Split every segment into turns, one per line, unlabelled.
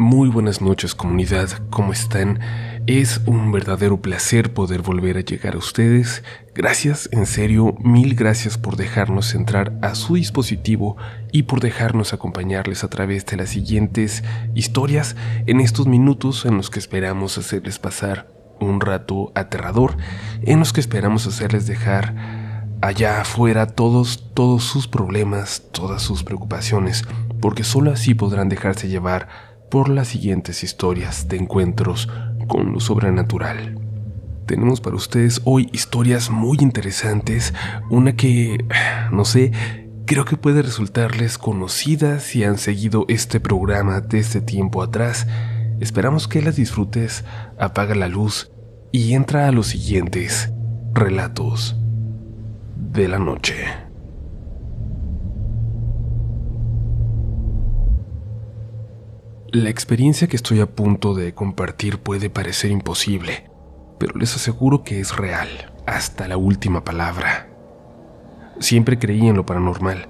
Muy buenas noches comunidad, ¿cómo están? Es un verdadero placer poder volver a llegar a ustedes. Gracias, en serio, mil gracias por dejarnos entrar a su dispositivo y por dejarnos acompañarles a través de las siguientes historias en estos minutos en los que esperamos hacerles pasar un rato aterrador, en los que esperamos hacerles dejar allá afuera todos, todos sus problemas, todas sus preocupaciones, porque solo así podrán dejarse llevar por las siguientes historias de encuentros con lo sobrenatural. Tenemos para ustedes hoy historias muy interesantes, una que, no sé, creo que puede resultarles conocida si han seguido este programa desde tiempo atrás. Esperamos que las disfrutes, apaga la luz y entra a los siguientes relatos de la noche. La experiencia que estoy a punto de compartir puede parecer imposible, pero les aseguro que es real, hasta la última palabra. Siempre creí en lo paranormal,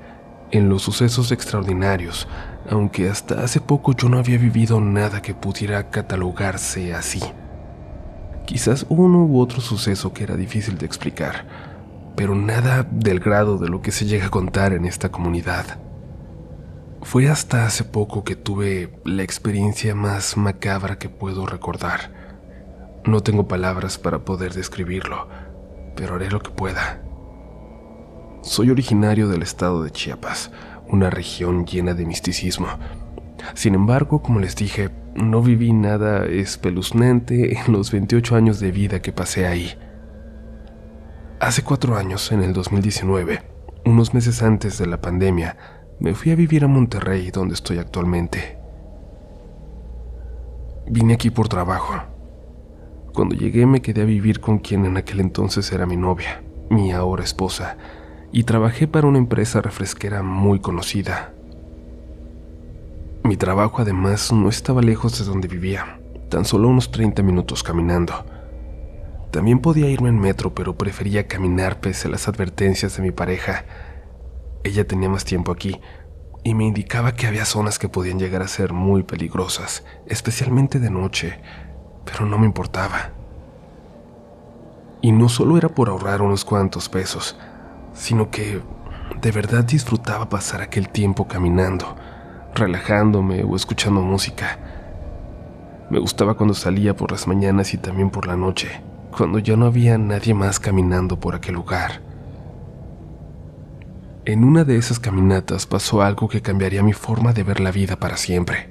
en los sucesos extraordinarios, aunque hasta hace poco yo no había vivido nada que pudiera catalogarse así. Quizás uno u otro suceso que era difícil de explicar, pero nada del grado de lo que se llega a contar en esta comunidad. Fue hasta hace poco que tuve la experiencia más macabra que puedo recordar. No tengo palabras para poder describirlo, pero haré lo que pueda. Soy originario del estado de Chiapas, una región llena de misticismo. Sin embargo, como les dije, no viví nada espeluznante en los 28 años de vida que pasé ahí. Hace cuatro años, en el 2019, unos meses antes de la pandemia, me fui a vivir a Monterrey, donde estoy actualmente. Vine aquí por trabajo. Cuando llegué me quedé a vivir con quien en aquel entonces era mi novia, mi ahora esposa, y trabajé para una empresa refresquera muy conocida. Mi trabajo además no estaba lejos de donde vivía, tan solo unos 30 minutos caminando. También podía irme en metro, pero prefería caminar pese a las advertencias de mi pareja, ella tenía más tiempo aquí y me indicaba que había zonas que podían llegar a ser muy peligrosas, especialmente de noche, pero no me importaba. Y no solo era por ahorrar unos cuantos pesos, sino que de verdad disfrutaba pasar aquel tiempo caminando, relajándome o escuchando música. Me gustaba cuando salía por las mañanas y también por la noche, cuando ya no había nadie más caminando por aquel lugar. En una de esas caminatas pasó algo que cambiaría mi forma de ver la vida para siempre.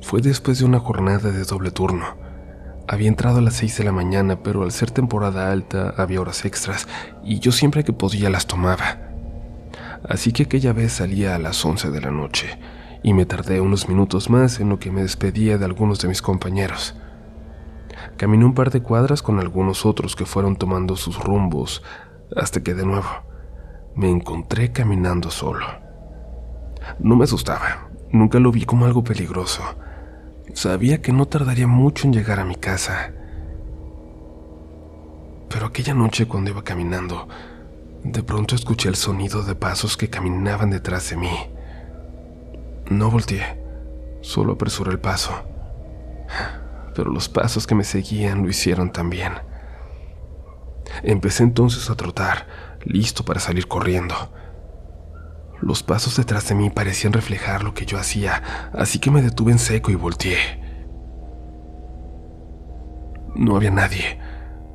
Fue después de una jornada de doble turno. Había entrado a las 6 de la mañana, pero al ser temporada alta había horas extras y yo siempre que podía las tomaba. Así que aquella vez salía a las 11 de la noche y me tardé unos minutos más en lo que me despedía de algunos de mis compañeros. Caminé un par de cuadras con algunos otros que fueron tomando sus rumbos hasta que de nuevo me encontré caminando solo. No me asustaba, nunca lo vi como algo peligroso. Sabía que no tardaría mucho en llegar a mi casa. Pero aquella noche cuando iba caminando, de pronto escuché el sonido de pasos que caminaban detrás de mí. No volteé, solo apresuré el paso. Pero los pasos que me seguían lo hicieron también. Empecé entonces a trotar, listo para salir corriendo. Los pasos detrás de mí parecían reflejar lo que yo hacía, así que me detuve en seco y volteé. No había nadie,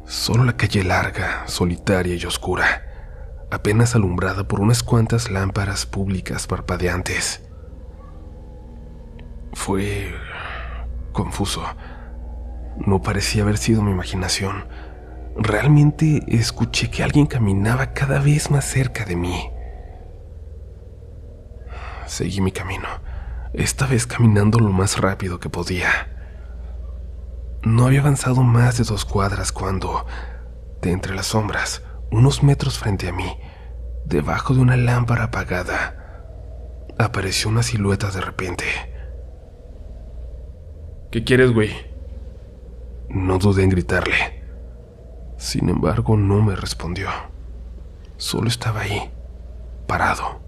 solo la calle larga, solitaria y oscura, apenas alumbrada por unas cuantas lámparas públicas parpadeantes. Fue confuso. No parecía haber sido mi imaginación realmente escuché que alguien caminaba cada vez más cerca de mí. Seguí mi camino, esta vez caminando lo más rápido que podía. No había avanzado más de dos cuadras cuando, de entre las sombras, unos metros frente a mí, debajo de una lámpara apagada, apareció una silueta de repente.
¿Qué quieres, güey?
No dudé en gritarle. Sin embargo, no me respondió. Solo estaba ahí, parado.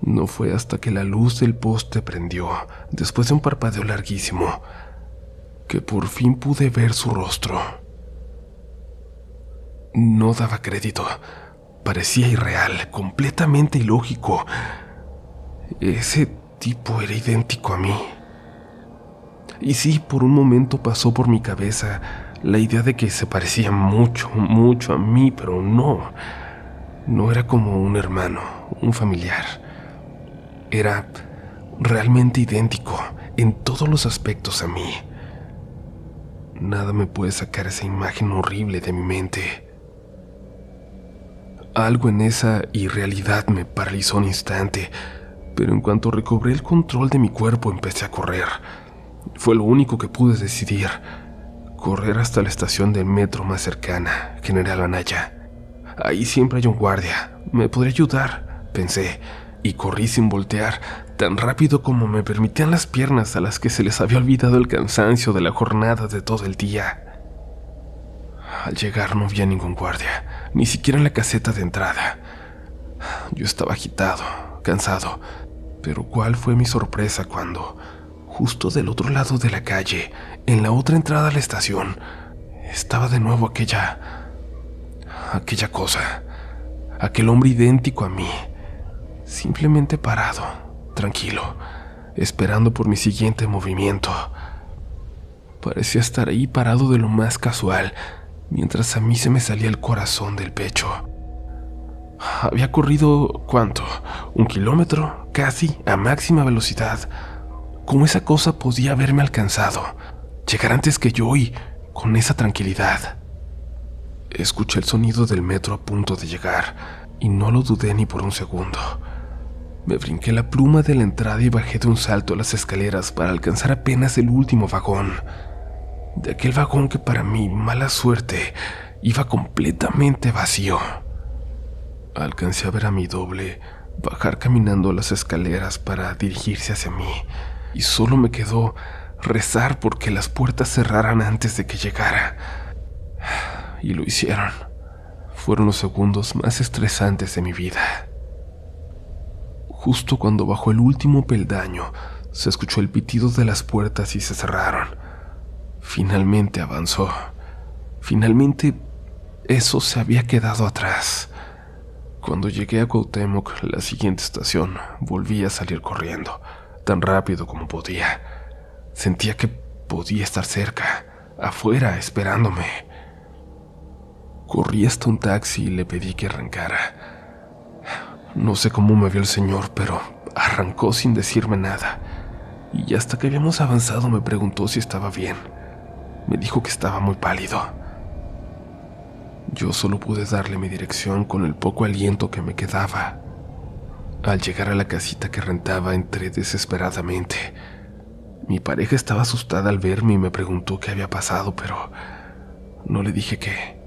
No fue hasta que la luz del poste prendió, después de un parpadeo larguísimo, que por fin pude ver su rostro. No daba crédito. Parecía irreal, completamente ilógico. Ese tipo era idéntico a mí. Y sí, por un momento pasó por mi cabeza la idea de que se parecía mucho, mucho a mí, pero no. No era como un hermano, un familiar. Era realmente idéntico en todos los aspectos a mí. Nada me puede sacar esa imagen horrible de mi mente. Algo en esa irrealidad me paralizó un instante, pero en cuanto recobré el control de mi cuerpo empecé a correr. Fue lo único que pude decidir. Correr hasta la estación del metro más cercana, General Anaya. Ahí siempre hay un guardia. Me podría ayudar, pensé, y corrí sin voltear, tan rápido como me permitían las piernas a las que se les había olvidado el cansancio de la jornada de todo el día. Al llegar no había ningún guardia, ni siquiera en la caseta de entrada. Yo estaba agitado, cansado, pero cuál fue mi sorpresa cuando, justo del otro lado de la calle, en la otra entrada a la estación, estaba de nuevo aquella... aquella cosa, aquel hombre idéntico a mí, simplemente parado, tranquilo, esperando por mi siguiente movimiento. Parecía estar ahí parado de lo más casual, mientras a mí se me salía el corazón del pecho. Había corrido, ¿cuánto? ¿Un kilómetro? Casi a máxima velocidad. ¿Cómo esa cosa podía haberme alcanzado? Llegar antes que yo y con esa tranquilidad. Escuché el sonido del metro a punto de llegar y no lo dudé ni por un segundo. Me brinqué la pluma de la entrada y bajé de un salto las escaleras para alcanzar apenas el último vagón de aquel vagón que para mí, mala suerte, iba completamente vacío. Alcancé a ver a mi doble bajar caminando las escaleras para dirigirse hacia mí, y solo me quedó rezar porque las puertas cerraran antes de que llegara. Y lo hicieron. Fueron los segundos más estresantes de mi vida. Justo cuando bajó el último peldaño, se escuchó el pitido de las puertas y se cerraron. Finalmente avanzó. Finalmente eso se había quedado atrás. Cuando llegué a Cuauhtémoc, la siguiente estación, volví a salir corriendo, tan rápido como podía. Sentía que podía estar cerca, afuera, esperándome. Corrí hasta un taxi y le pedí que arrancara. No sé cómo me vio el señor, pero arrancó sin decirme nada. Y hasta que habíamos avanzado me preguntó si estaba bien. Me dijo que estaba muy pálido. Yo solo pude darle mi dirección con el poco aliento que me quedaba. Al llegar a la casita que rentaba entré desesperadamente. Mi pareja estaba asustada al verme y me preguntó qué había pasado, pero no le dije qué.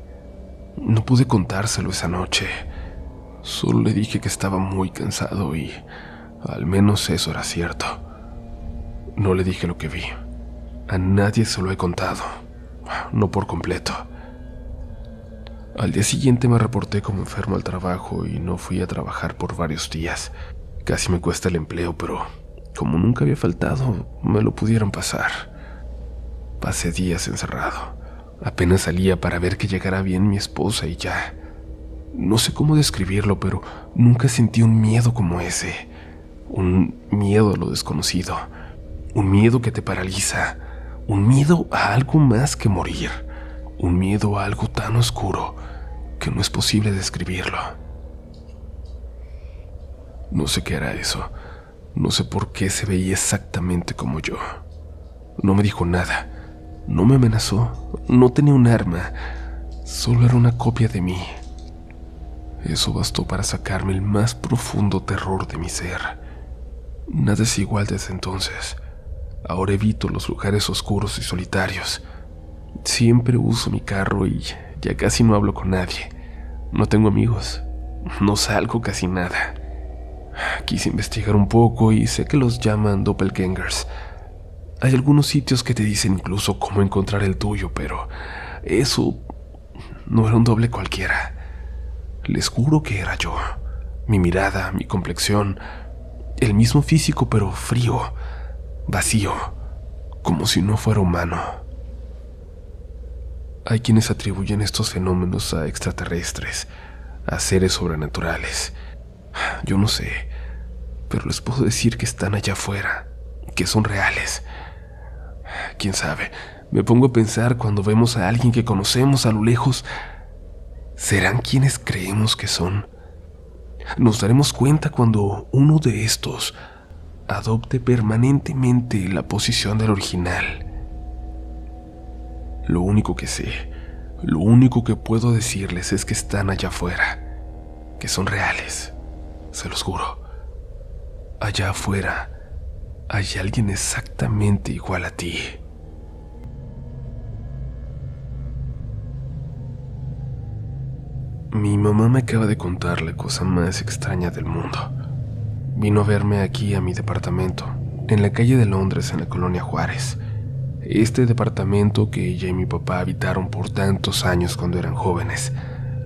No pude contárselo esa noche. Solo le dije que estaba muy cansado y al menos eso era cierto. No le dije lo que vi. A nadie se lo he contado, no por completo. Al día siguiente me reporté como enfermo al trabajo y no fui a trabajar por varios días. Casi me cuesta el empleo, pero como nunca había faltado, me lo pudieron pasar. Pasé días encerrado. Apenas salía para ver que llegara bien mi esposa y ya. No sé cómo describirlo, pero nunca sentí un miedo como ese. Un miedo a lo desconocido. Un miedo que te paraliza un miedo a algo más que morir, un miedo a algo tan oscuro que no es posible describirlo. No sé qué era eso, no sé por qué se veía exactamente como yo. No me dijo nada, no me amenazó, no tenía un arma, solo era una copia de mí. Eso bastó para sacarme el más profundo terror de mi ser. Nada es igual desde entonces. Ahora evito los lugares oscuros y solitarios. Siempre uso mi carro y ya casi no hablo con nadie. No tengo amigos. No salgo casi nada. Quise investigar un poco y sé que los llaman doppelgangers. Hay algunos sitios que te dicen incluso cómo encontrar el tuyo, pero eso no era un doble cualquiera. Les juro que era yo. Mi mirada, mi complexión, El mismo físico pero frío, vacío, como si no fuera humano. Hay quienes atribuyen estos fenómenos a extraterrestres, a seres sobrenaturales. Yo no sé, pero les puedo decir que están allá afuera, que son reales. Quién sabe, me pongo a pensar cuando vemos a alguien que conocemos a lo lejos, ¿serán quienes creemos que son? Nos daremos cuenta cuando uno de estos adopte permanentemente la posición del original. Lo único que sé, lo único que puedo decirles es que están allá afuera, que son reales, se los juro. Allá afuera hay alguien exactamente igual a ti. Mi mamá me acaba de contar la cosa más extraña del mundo. Vino a verme aquí a mi departamento, en la calle de Londres, en la colonia Juárez. Este departamento que ella y mi papá habitaron por tantos años cuando eran jóvenes,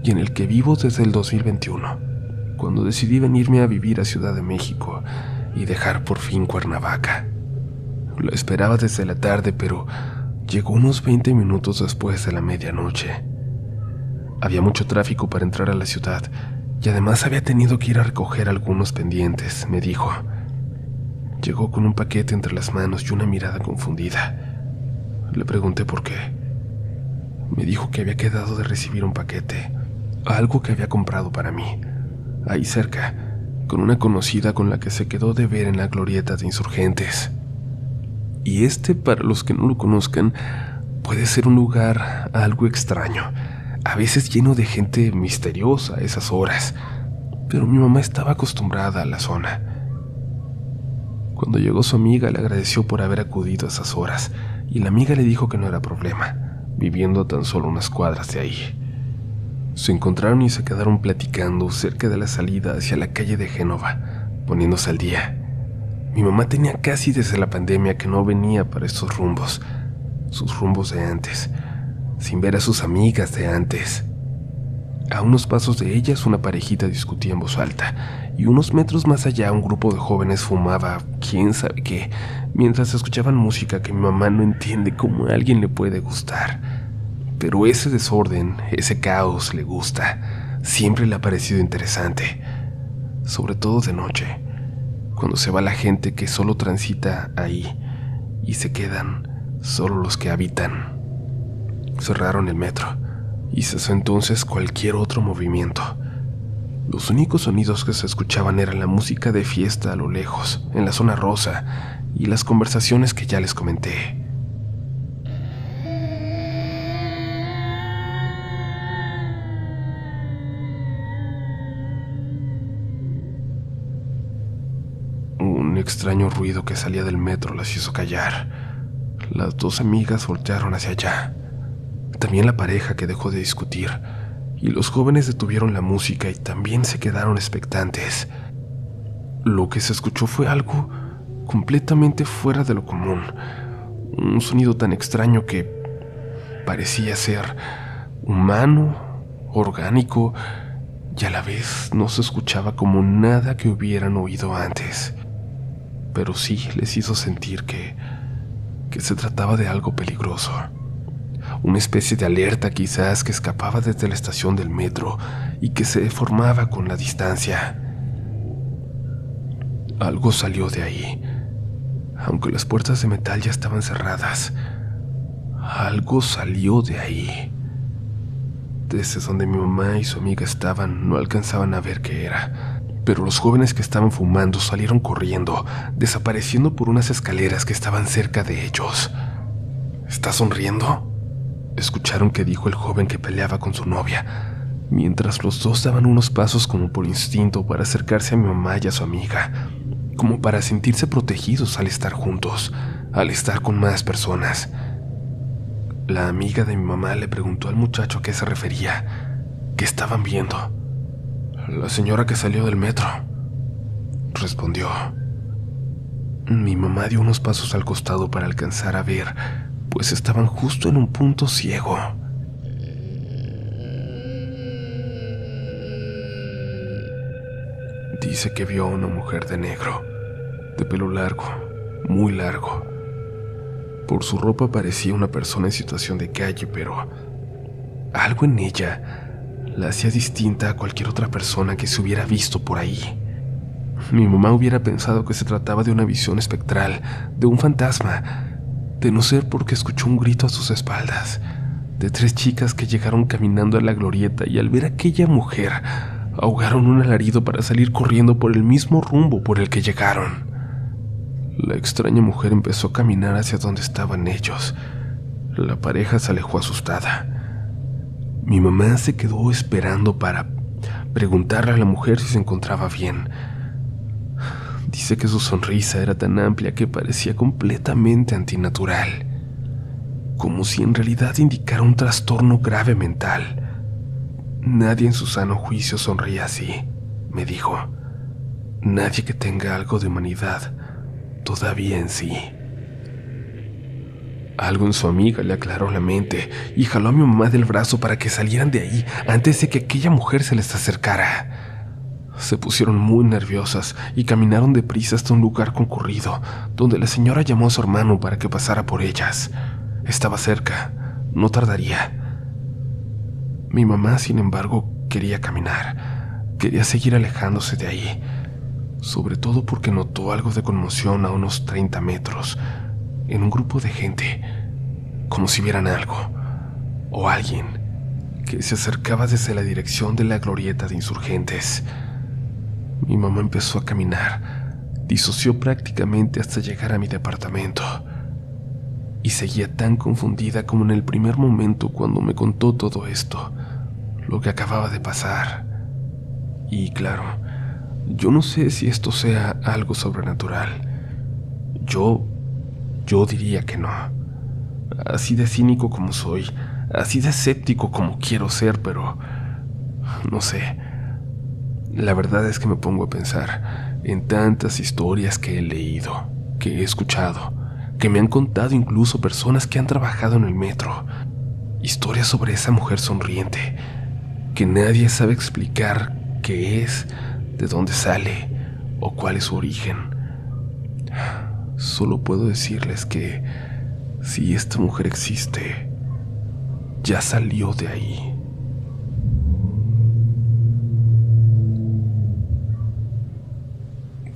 y en el que vivo desde el 2021, cuando decidí venirme a vivir a Ciudad de México y dejar por fin Cuernavaca. Lo esperaba desde la tarde, pero llegó unos 20 minutos después de la medianoche. Había mucho tráfico para entrar a la ciudad y además había tenido que ir a recoger algunos pendientes, me dijo. Llegó con un paquete entre las manos y una mirada confundida. Le pregunté por qué. Me dijo que había quedado de recibir un paquete, algo que había comprado para mí, ahí cerca, con una conocida con la que se quedó de ver en la glorieta de insurgentes. Y este, para los que no lo conozcan, puede ser un lugar algo extraño a veces lleno de gente misteriosa a esas horas, pero mi mamá estaba acostumbrada a la zona. Cuando llegó su amiga le agradeció por haber acudido a esas horas y la amiga le dijo que no era problema, viviendo tan solo unas cuadras de ahí. Se encontraron y se quedaron platicando cerca de la salida hacia la calle de Génova, poniéndose al día. Mi mamá tenía casi desde la pandemia que no venía para estos rumbos, sus rumbos de antes, sin ver a sus amigas de antes. A unos pasos de ellas una parejita discutía en voz alta, y unos metros más allá un grupo de jóvenes fumaba quién sabe qué, mientras escuchaban música que mi mamá no entiende cómo a alguien le puede gustar. Pero ese desorden, ese caos le gusta, siempre le ha parecido interesante, sobre todo de noche, cuando se va la gente que solo transita ahí y se quedan solo los que habitan. Cerraron el metro y cesó entonces cualquier otro movimiento. Los únicos sonidos que se escuchaban eran la música de fiesta a lo lejos, en la zona rosa, y las conversaciones que ya les comenté. Un extraño ruido que salía del metro las hizo callar. Las dos amigas voltearon hacia allá también la pareja que dejó de discutir, y los jóvenes detuvieron la música y también se quedaron expectantes. Lo que se escuchó fue algo completamente fuera de lo común, un sonido tan extraño que parecía ser humano, orgánico, y a la vez no se escuchaba como nada que hubieran oído antes. Pero sí les hizo sentir que, que se trataba de algo peligroso una especie de alerta quizás que escapaba desde la estación del metro y que se deformaba con la distancia. Algo salió de ahí, aunque las puertas de metal ya estaban cerradas. Algo salió de ahí. Desde donde mi mamá y su amiga estaban no alcanzaban a ver qué era, pero los jóvenes que estaban fumando salieron corriendo, desapareciendo por unas escaleras que estaban cerca de ellos. ¿Está sonriendo? Escucharon que dijo el joven que peleaba con su novia, mientras los dos daban unos pasos como por instinto para acercarse a mi mamá y a su amiga, como para sentirse protegidos al estar juntos, al estar con más personas. La amiga de mi mamá le preguntó al muchacho a qué se refería, qué estaban viendo. La señora que salió del metro, respondió. Mi mamá dio unos pasos al costado para alcanzar a ver pues estaban justo en un punto ciego. Dice que vio a una mujer de negro, de pelo largo, muy largo. Por su ropa parecía una persona en situación de calle, pero algo en ella la hacía distinta a cualquier otra persona que se hubiera visto por ahí. Mi mamá hubiera pensado que se trataba de una visión espectral, de un fantasma, de no ser porque escuchó un grito a sus espaldas, de tres chicas que llegaron caminando a la glorieta y al ver a aquella mujer ahogaron un alarido para salir corriendo por el mismo rumbo por el que llegaron. La extraña mujer empezó a caminar hacia donde estaban ellos. La pareja se alejó asustada. Mi mamá se quedó esperando para preguntarle a la mujer si se encontraba bien. Dice que su sonrisa era tan amplia que parecía completamente antinatural, como si en realidad indicara un trastorno grave mental. Nadie en su sano juicio sonríe así, me dijo. Nadie que tenga algo de humanidad todavía en sí. Algo en su amiga le aclaró la mente y jaló a mi mamá del brazo para que salieran de ahí antes de que aquella mujer se les acercara. Se pusieron muy nerviosas y caminaron deprisa hasta un lugar concurrido, donde la señora llamó a su hermano para que pasara por ellas. Estaba cerca, no tardaría. Mi mamá, sin embargo, quería caminar, quería seguir alejándose de ahí, sobre todo porque notó algo de conmoción a unos 30 metros, en un grupo de gente, como si vieran algo, o alguien, que se acercaba desde la dirección de la glorieta de insurgentes. Mi mamá empezó a caminar, disoció prácticamente hasta llegar a mi departamento y seguía tan confundida como en el primer momento cuando me contó todo esto, lo que acababa de pasar. Y claro, yo no sé si esto sea algo sobrenatural. Yo, yo diría que no. Así de cínico como soy, así de escéptico como quiero ser, pero no sé. La verdad es que me pongo a pensar en tantas historias que he leído, que he escuchado, que me han contado incluso personas que han trabajado en el metro. Historias sobre esa mujer sonriente, que nadie sabe explicar qué es, de dónde sale o cuál es su origen. Solo puedo decirles que si esta mujer existe, ya salió de ahí.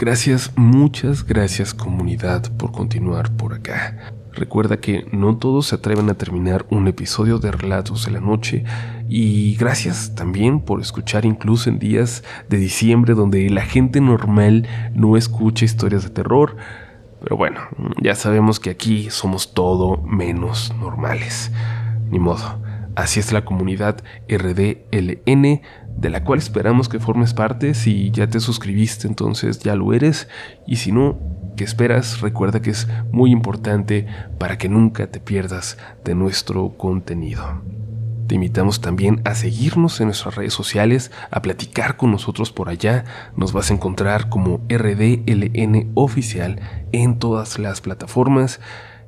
Gracias, muchas gracias comunidad por continuar por acá. Recuerda que no todos se atreven a terminar un episodio de Relatos de la Noche y gracias también por escuchar incluso en días de diciembre donde la gente normal no escucha historias de terror. Pero bueno, ya sabemos que aquí somos todo menos normales. Ni modo. Así es la comunidad RDLN, de la cual esperamos que formes parte. Si ya te suscribiste, entonces ya lo eres. Y si no, ¿qué esperas? Recuerda que es muy importante para que nunca te pierdas de nuestro contenido. Te invitamos también a seguirnos en nuestras redes sociales, a platicar con nosotros por allá. Nos vas a encontrar como RDLN oficial en todas las plataformas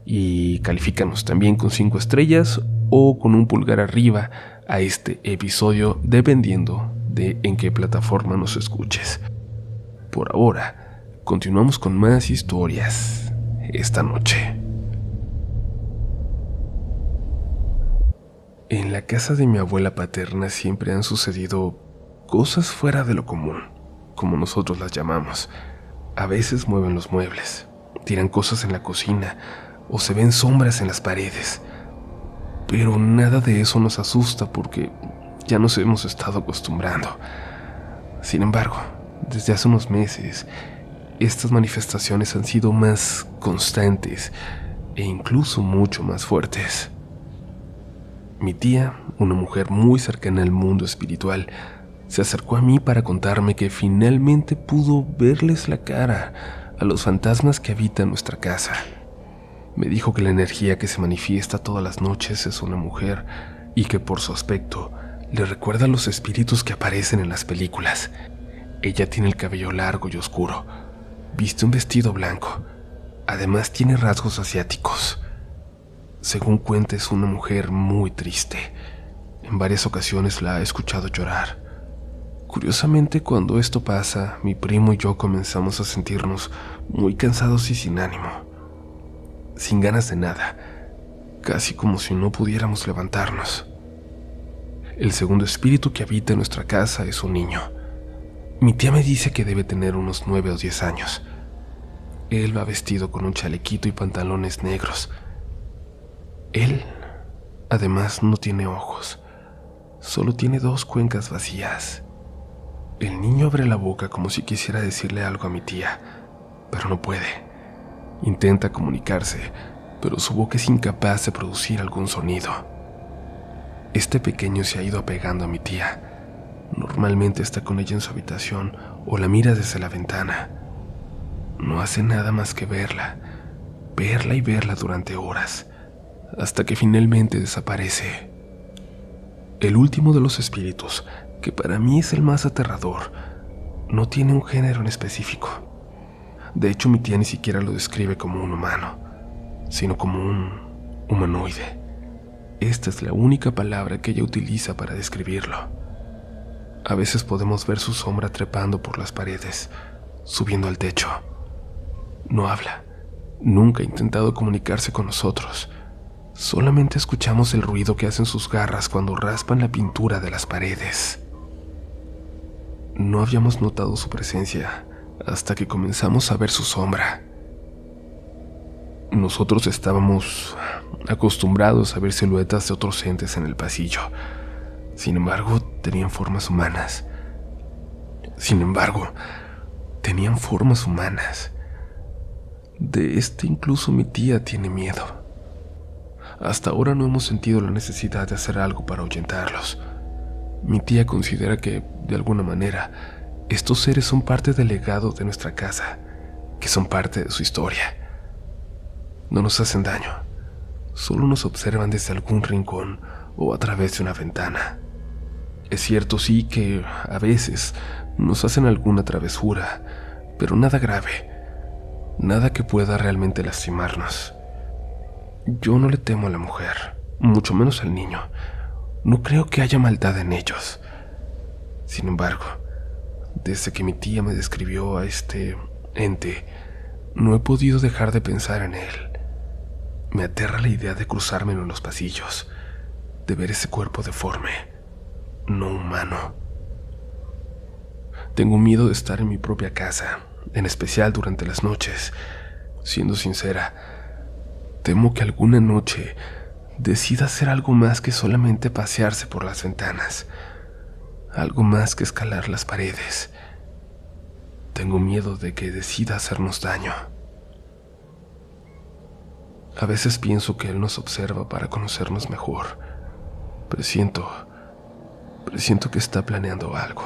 y califícanos también con 5 estrellas o con un pulgar arriba a este episodio dependiendo de en qué plataforma nos escuches. Por ahora, continuamos con más historias esta noche. En la casa de mi abuela paterna siempre han sucedido cosas fuera de lo común, como nosotros las llamamos. A veces mueven los muebles, tiran cosas en la cocina o se ven sombras en las paredes. Pero nada de eso nos asusta porque ya nos hemos estado acostumbrando. Sin embargo, desde hace unos meses, estas manifestaciones han sido más constantes e incluso mucho más fuertes. Mi tía, una mujer muy cercana al mundo espiritual, se acercó a mí para contarme que finalmente pudo verles la cara a los fantasmas que habitan nuestra casa. Me dijo que la energía que se manifiesta todas las noches es una mujer y que por su aspecto le recuerda a los espíritus que aparecen en las películas. Ella tiene el cabello largo y oscuro, viste un vestido blanco, además tiene rasgos asiáticos. Según cuenta es una mujer muy triste. En varias ocasiones la ha escuchado llorar. Curiosamente, cuando esto pasa, mi primo y yo comenzamos a sentirnos muy cansados y sin ánimo, sin ganas de nada, casi como si no pudiéramos levantarnos. El segundo espíritu que habita en nuestra casa es un niño. Mi tía me dice que debe tener unos nueve o diez años. Él va vestido con un chalequito y pantalones negros. Él, además, no tiene ojos, solo tiene dos cuencas vacías. El niño abre la boca como si quisiera decirle algo a mi tía, pero no puede. Intenta comunicarse, pero su boca es incapaz de producir algún sonido. Este pequeño se ha ido apegando a mi tía. Normalmente está con ella en su habitación o la mira desde la ventana. No hace nada más que verla, verla y verla durante horas, hasta que finalmente desaparece. El último de los espíritus, que para mí es el más aterrador, no tiene un género en específico. De hecho, mi tía ni siquiera lo describe como un humano, sino como un humanoide. Esta es la única palabra que ella utiliza para describirlo. A veces podemos ver su sombra trepando por las paredes, subiendo al techo. No habla. Nunca ha intentado comunicarse con nosotros. Solamente escuchamos el ruido que hacen sus garras cuando raspan la pintura de las paredes. No habíamos notado su presencia hasta que comenzamos a ver su sombra. Nosotros estábamos acostumbrados a ver siluetas de otros entes en el pasillo. Sin embargo, tenían formas humanas. Sin embargo, tenían formas humanas. De este incluso mi tía tiene miedo. Hasta ahora no hemos sentido la necesidad de hacer algo para ahuyentarlos. Mi tía considera que, de alguna manera, estos seres son parte del legado de nuestra casa, que son parte de su historia. No nos hacen daño solo nos observan desde algún rincón o a través de una ventana. Es cierto, sí, que a veces nos hacen alguna travesura, pero nada grave, nada que pueda realmente lastimarnos. Yo no le temo a la mujer, mucho menos al niño. No creo que haya maldad en ellos. Sin embargo, desde que mi tía me describió a este ente, no he podido dejar de pensar en él. Me aterra la idea de cruzarme en los pasillos, de ver ese cuerpo deforme, no humano. Tengo miedo de estar en mi propia casa, en especial durante las noches. Siendo sincera, temo que alguna noche decida hacer algo más que solamente pasearse por las ventanas, algo más que escalar las paredes. Tengo miedo de que decida hacernos daño. A veces pienso que Él nos observa para conocernos mejor. Presiento, presiento que está planeando algo.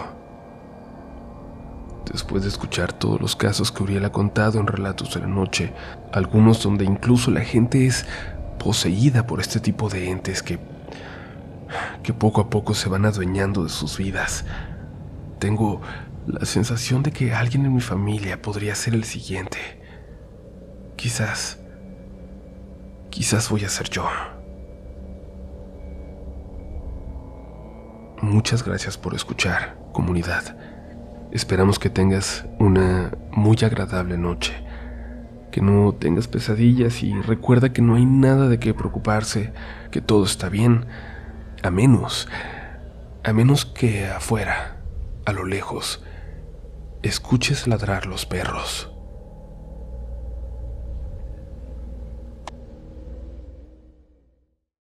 Después de escuchar todos los casos que Uriel ha contado en relatos de la noche, algunos donde incluso la gente es poseída por este tipo de entes que, que poco a poco se van adueñando de sus vidas, tengo la sensación de que alguien en mi familia podría ser el siguiente. Quizás Quizás voy a ser yo. Muchas gracias por escuchar, comunidad. Esperamos que tengas una muy agradable noche, que no tengas pesadillas y recuerda que no hay nada de qué preocuparse, que todo está bien, a menos, a menos que afuera, a lo lejos, escuches ladrar los perros.